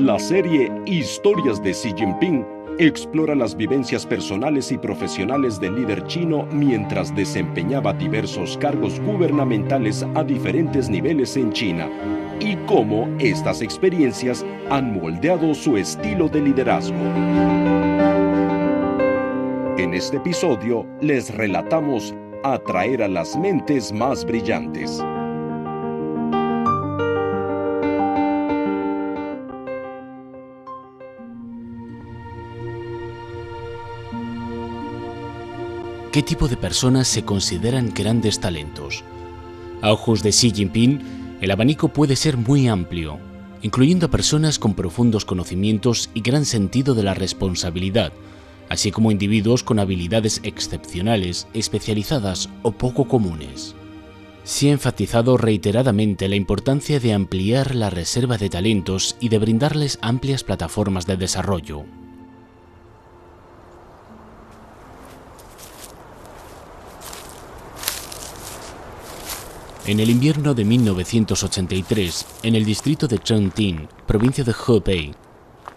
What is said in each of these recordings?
La serie Historias de Xi Jinping explora las vivencias personales y profesionales del líder chino mientras desempeñaba diversos cargos gubernamentales a diferentes niveles en China y cómo estas experiencias han moldeado su estilo de liderazgo. En este episodio les relatamos Atraer a las mentes más brillantes. ¿Qué tipo de personas se consideran grandes talentos? A ojos de Xi Jinping, el abanico puede ser muy amplio, incluyendo a personas con profundos conocimientos y gran sentido de la responsabilidad, así como individuos con habilidades excepcionales, especializadas o poco comunes. Se ha enfatizado reiteradamente la importancia de ampliar la reserva de talentos y de brindarles amplias plataformas de desarrollo. En el invierno de 1983, en el distrito de Chengtin, provincia de Hebei,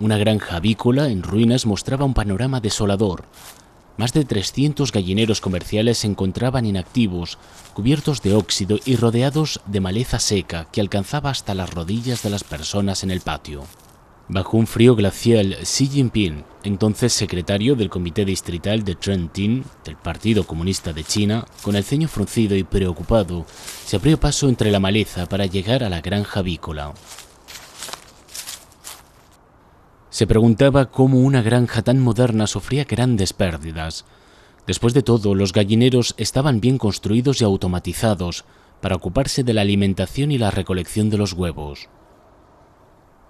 una granja avícola en ruinas mostraba un panorama desolador. Más de 300 gallineros comerciales se encontraban inactivos, cubiertos de óxido y rodeados de maleza seca que alcanzaba hasta las rodillas de las personas en el patio. Bajo un frío glacial, Xi Jinping, entonces secretario del Comité Distrital de Trentin del Partido Comunista de China, con el ceño fruncido y preocupado, se abrió paso entre la maleza para llegar a la granja avícola. Se preguntaba cómo una granja tan moderna sufría grandes pérdidas. Después de todo, los gallineros estaban bien construidos y automatizados para ocuparse de la alimentación y la recolección de los huevos.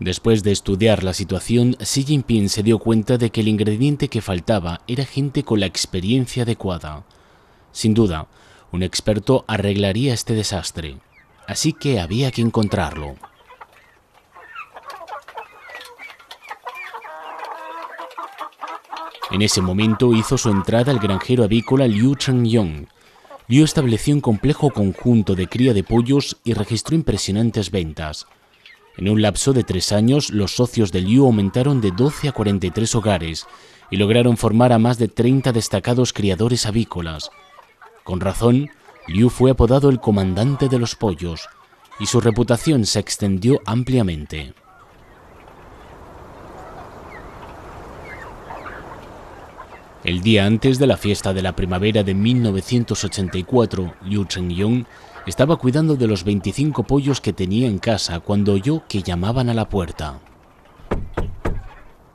Después de estudiar la situación, Xi Jinping se dio cuenta de que el ingrediente que faltaba era gente con la experiencia adecuada. Sin duda, un experto arreglaría este desastre, así que había que encontrarlo. En ese momento hizo su entrada el granjero avícola Liu Chengyong. Liu estableció un complejo conjunto de cría de pollos y registró impresionantes ventas. En un lapso de tres años, los socios de Liu aumentaron de 12 a 43 hogares y lograron formar a más de 30 destacados criadores avícolas. Con razón, Liu fue apodado el comandante de los pollos y su reputación se extendió ampliamente. El día antes de la fiesta de la primavera de 1984, Liu Chengyong estaba cuidando de los 25 pollos que tenía en casa cuando oyó que llamaban a la puerta.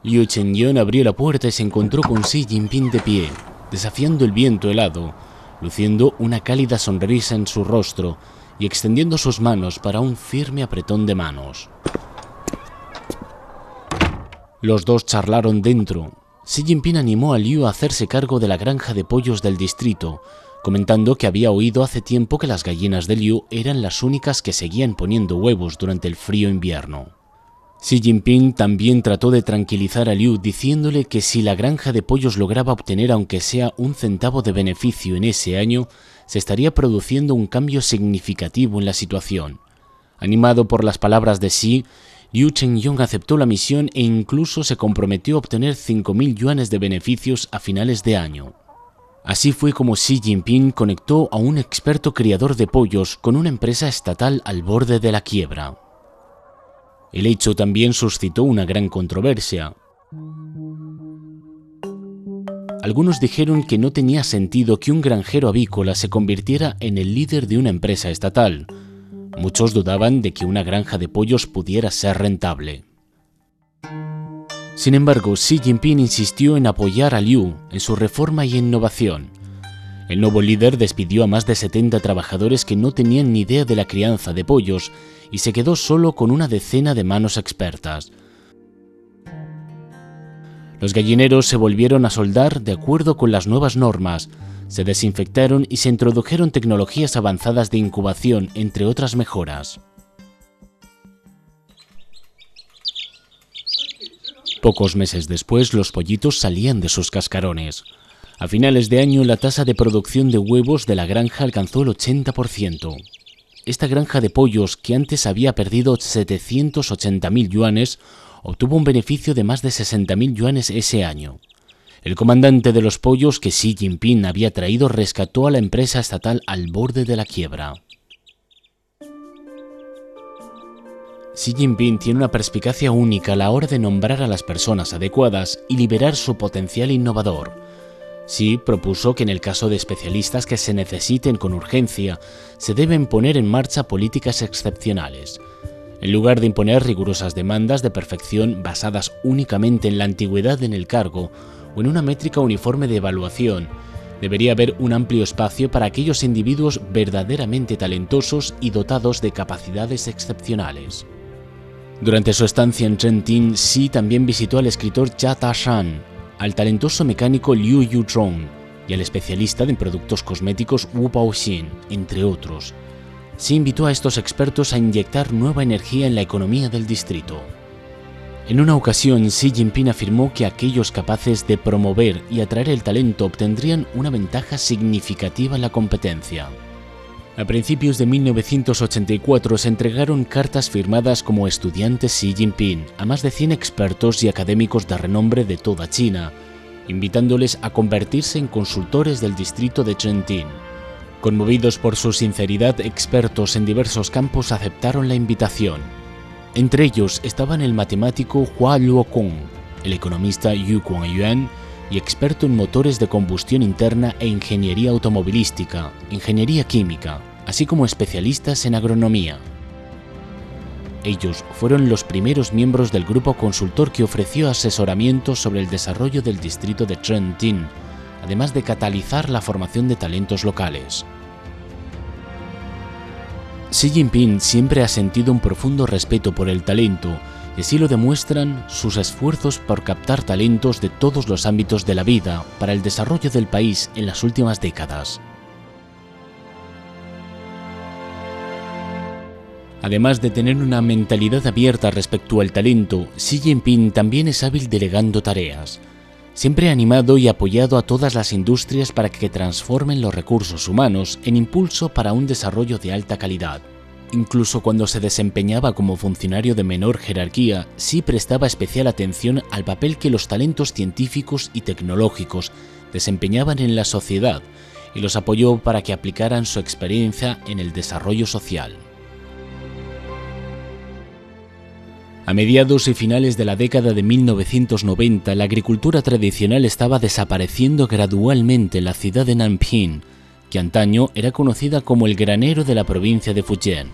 Liu Chengyong abrió la puerta y se encontró con Xi Jinping de pie, desafiando el viento helado, luciendo una cálida sonrisa en su rostro y extendiendo sus manos para un firme apretón de manos. Los dos charlaron dentro. Xi Jinping animó a Liu a hacerse cargo de la granja de pollos del distrito comentando que había oído hace tiempo que las gallinas de Liu eran las únicas que seguían poniendo huevos durante el frío invierno. Xi Jinping también trató de tranquilizar a Liu diciéndole que si la granja de pollos lograba obtener aunque sea un centavo de beneficio en ese año, se estaría produciendo un cambio significativo en la situación. Animado por las palabras de Xi, Liu Chengyong aceptó la misión e incluso se comprometió a obtener 5.000 yuanes de beneficios a finales de año. Así fue como Xi Jinping conectó a un experto criador de pollos con una empresa estatal al borde de la quiebra. El hecho también suscitó una gran controversia. Algunos dijeron que no tenía sentido que un granjero avícola se convirtiera en el líder de una empresa estatal. Muchos dudaban de que una granja de pollos pudiera ser rentable. Sin embargo, Xi Jinping insistió en apoyar a Liu en su reforma y innovación. El nuevo líder despidió a más de 70 trabajadores que no tenían ni idea de la crianza de pollos y se quedó solo con una decena de manos expertas. Los gallineros se volvieron a soldar de acuerdo con las nuevas normas, se desinfectaron y se introdujeron tecnologías avanzadas de incubación, entre otras mejoras. Pocos meses después los pollitos salían de sus cascarones. A finales de año la tasa de producción de huevos de la granja alcanzó el 80%. Esta granja de pollos, que antes había perdido 780.000 yuanes, obtuvo un beneficio de más de 60.000 yuanes ese año. El comandante de los pollos que Xi Jinping había traído rescató a la empresa estatal al borde de la quiebra. Xi Jinping tiene una perspicacia única a la hora de nombrar a las personas adecuadas y liberar su potencial innovador. Xi propuso que en el caso de especialistas que se necesiten con urgencia, se deben poner en marcha políticas excepcionales. En lugar de imponer rigurosas demandas de perfección basadas únicamente en la antigüedad en el cargo o en una métrica uniforme de evaluación, debería haber un amplio espacio para aquellos individuos verdaderamente talentosos y dotados de capacidades excepcionales. Durante su estancia en Trentin, Xi también visitó al escritor Jia Ta-shan, al talentoso mecánico Liu Yuzhong y al especialista en productos cosméticos Wu Baoxin, entre otros. Xi invitó a estos expertos a inyectar nueva energía en la economía del distrito. En una ocasión, Xi Jinping afirmó que aquellos capaces de promover y atraer el talento obtendrían una ventaja significativa en la competencia. A principios de 1984 se entregaron cartas firmadas como estudiantes Xi Jinping a más de 100 expertos y académicos de renombre de toda China, invitándoles a convertirse en consultores del distrito de Trentin. Conmovidos por su sinceridad, expertos en diversos campos aceptaron la invitación. Entre ellos estaban el matemático Hua Luokong, el economista Yu Kuan-yuan y experto en motores de combustión interna e ingeniería automovilística, ingeniería química, así como especialistas en agronomía. Ellos fueron los primeros miembros del grupo consultor que ofreció asesoramiento sobre el desarrollo del distrito de Trentin, además de catalizar la formación de talentos locales. Xi Jinping siempre ha sentido un profundo respeto por el talento y así lo demuestran sus esfuerzos por captar talentos de todos los ámbitos de la vida para el desarrollo del país en las últimas décadas. Además de tener una mentalidad abierta respecto al talento, Xi Jinping también es hábil delegando tareas. Siempre ha animado y apoyado a todas las industrias para que transformen los recursos humanos en impulso para un desarrollo de alta calidad. Incluso cuando se desempeñaba como funcionario de menor jerarquía, Xi prestaba especial atención al papel que los talentos científicos y tecnológicos desempeñaban en la sociedad y los apoyó para que aplicaran su experiencia en el desarrollo social. A mediados y finales de la década de 1990, la agricultura tradicional estaba desapareciendo gradualmente en la ciudad de Nanping, que antaño era conocida como el granero de la provincia de Fujian.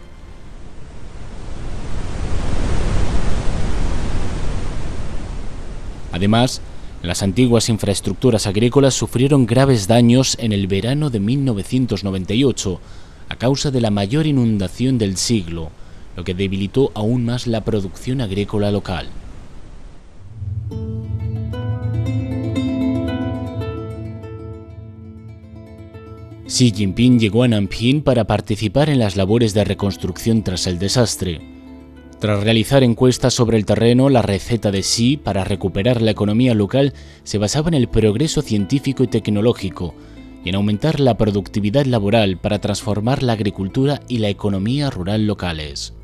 Además, las antiguas infraestructuras agrícolas sufrieron graves daños en el verano de 1998 a causa de la mayor inundación del siglo, lo que debilitó aún más la producción agrícola local. Xi Jinping llegó a Nanping para participar en las labores de reconstrucción tras el desastre. Tras realizar encuestas sobre el terreno, la receta de Xi para recuperar la economía local se basaba en el progreso científico y tecnológico y en aumentar la productividad laboral para transformar la agricultura y la economía rural locales.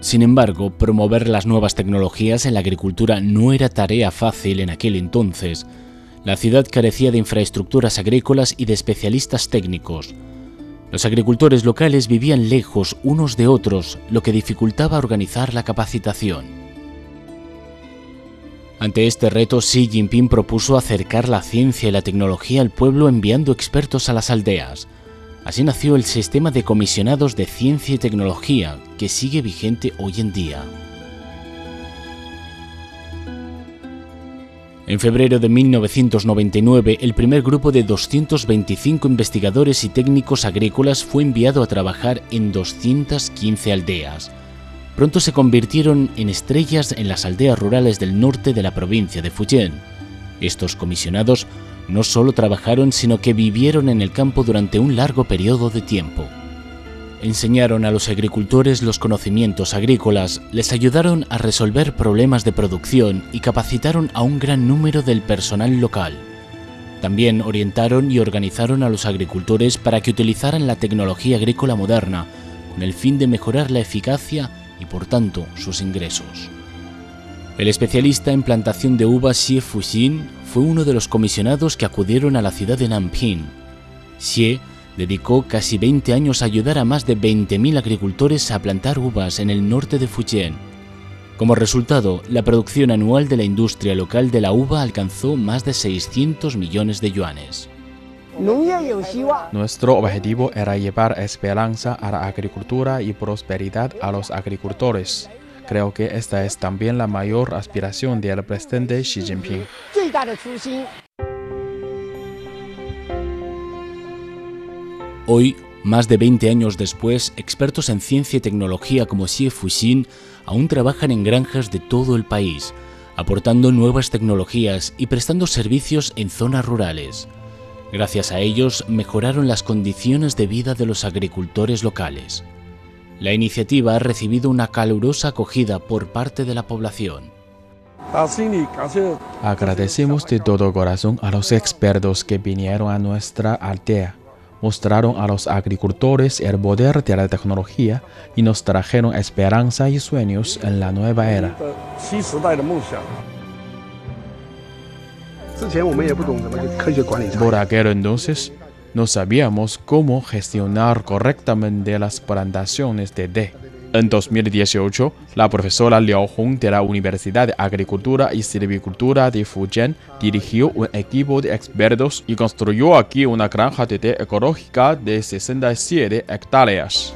Sin embargo, promover las nuevas tecnologías en la agricultura no era tarea fácil en aquel entonces. La ciudad carecía de infraestructuras agrícolas y de especialistas técnicos. Los agricultores locales vivían lejos unos de otros, lo que dificultaba organizar la capacitación. Ante este reto, Xi Jinping propuso acercar la ciencia y la tecnología al pueblo enviando expertos a las aldeas. Así nació el sistema de comisionados de ciencia y tecnología, que sigue vigente hoy en día. En febrero de 1999, el primer grupo de 225 investigadores y técnicos agrícolas fue enviado a trabajar en 215 aldeas. Pronto se convirtieron en estrellas en las aldeas rurales del norte de la provincia de Fujian. Estos comisionados no solo trabajaron, sino que vivieron en el campo durante un largo periodo de tiempo. Enseñaron a los agricultores los conocimientos agrícolas, les ayudaron a resolver problemas de producción y capacitaron a un gran número del personal local. También orientaron y organizaron a los agricultores para que utilizaran la tecnología agrícola moderna, con el fin de mejorar la eficacia y por tanto sus ingresos. El especialista en plantación de uvas Xie Fuxin fue uno de los comisionados que acudieron a la ciudad de Nanping. Xie dedicó casi 20 años a ayudar a más de 20.000 agricultores a plantar uvas en el norte de Fujian. Como resultado, la producción anual de la industria local de la uva alcanzó más de 600 millones de yuanes. Nuestro objetivo era llevar esperanza a la agricultura y prosperidad a los agricultores. Creo que esta es también la mayor aspiración del presidente Xi Jinping. Hoy, más de 20 años después, expertos en ciencia y tecnología como Xie Fuxin aún trabajan en granjas de todo el país, aportando nuevas tecnologías y prestando servicios en zonas rurales. Gracias a ellos mejoraron las condiciones de vida de los agricultores locales. La iniciativa ha recibido una calurosa acogida por parte de la población. Agradecemos de todo corazón a los expertos que vinieron a nuestra aldea, mostraron a los agricultores el poder de la tecnología y nos trajeron esperanza y sueños en la nueva era. Por aquel entonces, no sabíamos cómo gestionar correctamente las plantaciones de té. En 2018, la profesora Liao Hong de la Universidad de Agricultura y Silvicultura de Fujian dirigió un equipo de expertos y construyó aquí una granja de té ecológica de 67 hectáreas.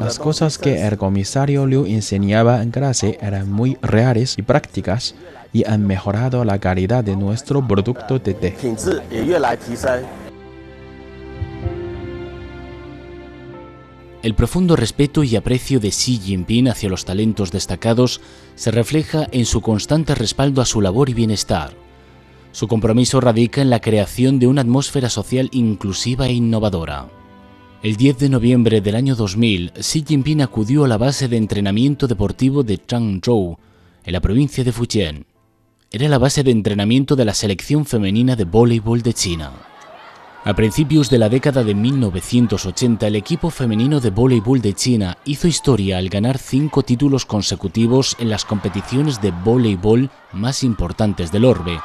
Las cosas que el comisario Liu enseñaba en clase eran muy reales y prácticas y han mejorado la calidad de nuestro producto de té. El profundo respeto y aprecio de Xi Jinping hacia los talentos destacados se refleja en su constante respaldo a su labor y bienestar. Su compromiso radica en la creación de una atmósfera social inclusiva e innovadora. El 10 de noviembre del año 2000, Xi Jinping acudió a la base de entrenamiento deportivo de Changzhou, en la provincia de Fujian. Era la base de entrenamiento de la selección femenina de voleibol de China. A principios de la década de 1980, el equipo femenino de voleibol de China hizo historia al ganar cinco títulos consecutivos en las competiciones de voleibol más importantes del orbe.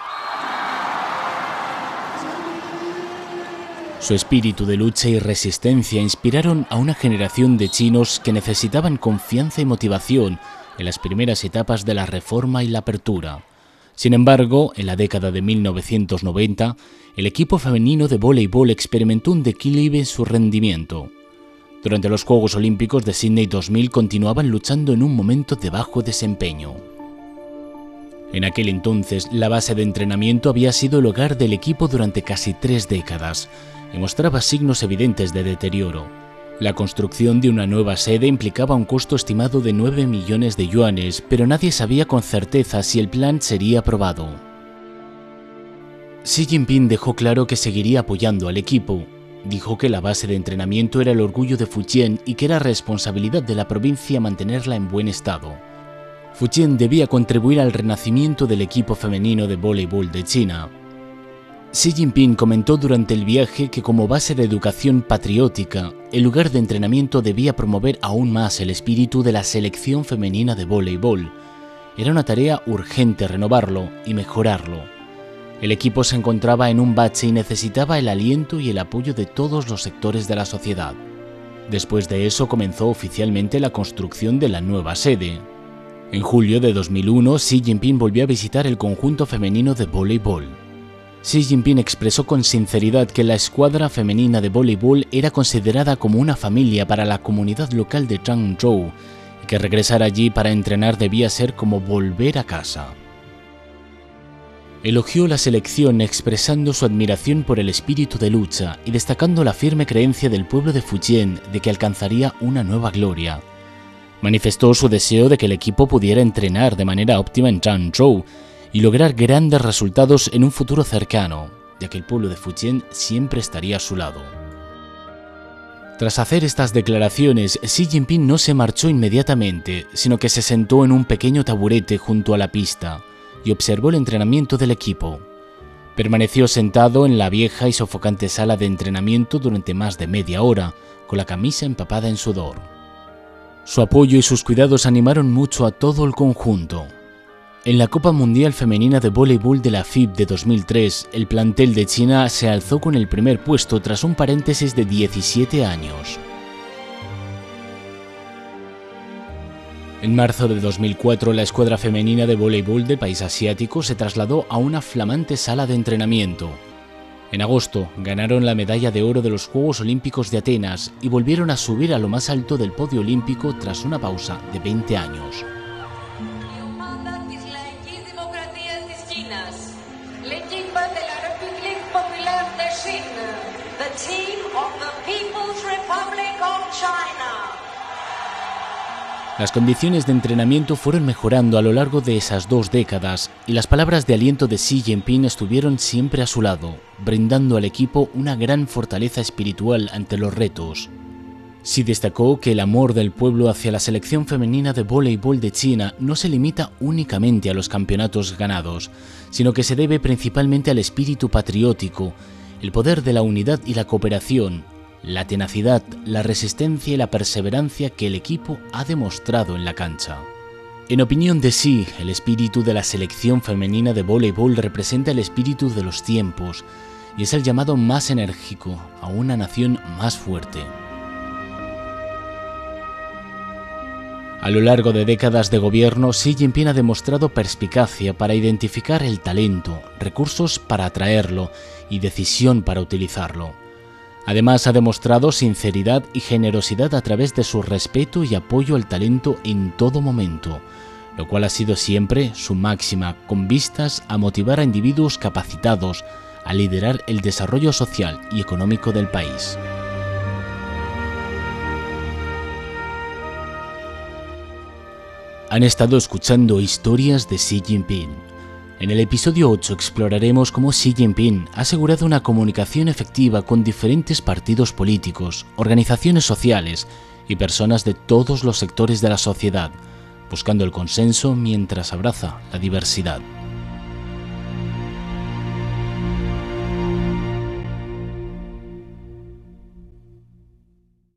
Su espíritu de lucha y resistencia inspiraron a una generación de chinos que necesitaban confianza y motivación en las primeras etapas de la reforma y la apertura. Sin embargo, en la década de 1990, el equipo femenino de voleibol experimentó un declive en su rendimiento. Durante los Juegos Olímpicos de Sydney 2000 continuaban luchando en un momento de bajo desempeño. En aquel entonces, la base de entrenamiento había sido el hogar del equipo durante casi tres décadas y mostraba signos evidentes de deterioro. La construcción de una nueva sede implicaba un costo estimado de 9 millones de yuanes, pero nadie sabía con certeza si el plan sería aprobado. Xi Jinping dejó claro que seguiría apoyando al equipo. Dijo que la base de entrenamiento era el orgullo de Fujian y que era responsabilidad de la provincia mantenerla en buen estado. Fujian debía contribuir al renacimiento del equipo femenino de voleibol de China. Xi Jinping comentó durante el viaje que como base de educación patriótica, el lugar de entrenamiento debía promover aún más el espíritu de la selección femenina de voleibol. Era una tarea urgente renovarlo y mejorarlo. El equipo se encontraba en un bache y necesitaba el aliento y el apoyo de todos los sectores de la sociedad. Después de eso comenzó oficialmente la construcción de la nueva sede. En julio de 2001, Xi Jinping volvió a visitar el conjunto femenino de voleibol. Xi Jinping expresó con sinceridad que la escuadra femenina de voleibol era considerada como una familia para la comunidad local de Changzhou y que regresar allí para entrenar debía ser como volver a casa elogió la selección expresando su admiración por el espíritu de lucha y destacando la firme creencia del pueblo de Fujian de que alcanzaría una nueva gloria. Manifestó su deseo de que el equipo pudiera entrenar de manera óptima en Changzhou y lograr grandes resultados en un futuro cercano, ya que el pueblo de Fujian siempre estaría a su lado. Tras hacer estas declaraciones, Xi Jinping no se marchó inmediatamente, sino que se sentó en un pequeño taburete junto a la pista, y observó el entrenamiento del equipo. Permaneció sentado en la vieja y sofocante sala de entrenamiento durante más de media hora, con la camisa empapada en sudor. Su apoyo y sus cuidados animaron mucho a todo el conjunto. En la Copa Mundial Femenina de Voleibol de la FIB de 2003, el plantel de China se alzó con el primer puesto tras un paréntesis de 17 años. En marzo de 2004, la escuadra femenina de voleibol del país asiático se trasladó a una flamante sala de entrenamiento. En agosto, ganaron la medalla de oro de los Juegos Olímpicos de Atenas y volvieron a subir a lo más alto del podio olímpico tras una pausa de 20 años. Las condiciones de entrenamiento fueron mejorando a lo largo de esas dos décadas y las palabras de aliento de Xi Jinping estuvieron siempre a su lado, brindando al equipo una gran fortaleza espiritual ante los retos. Xi destacó que el amor del pueblo hacia la selección femenina de voleibol de China no se limita únicamente a los campeonatos ganados, sino que se debe principalmente al espíritu patriótico, el poder de la unidad y la cooperación, la tenacidad, la resistencia y la perseverancia que el equipo ha demostrado en la cancha. En opinión de sí, el espíritu de la selección femenina de voleibol representa el espíritu de los tiempos y es el llamado más enérgico a una nación más fuerte. A lo largo de décadas de gobierno, Xi Jinping ha demostrado perspicacia para identificar el talento, recursos para atraerlo y decisión para utilizarlo. Además, ha demostrado sinceridad y generosidad a través de su respeto y apoyo al talento en todo momento, lo cual ha sido siempre su máxima, con vistas a motivar a individuos capacitados a liderar el desarrollo social y económico del país. Han estado escuchando historias de Xi Jinping en el episodio 8 exploraremos cómo Xi Jinping ha asegurado una comunicación efectiva con diferentes partidos políticos, organizaciones sociales y personas de todos los sectores de la sociedad, buscando el consenso mientras abraza la diversidad.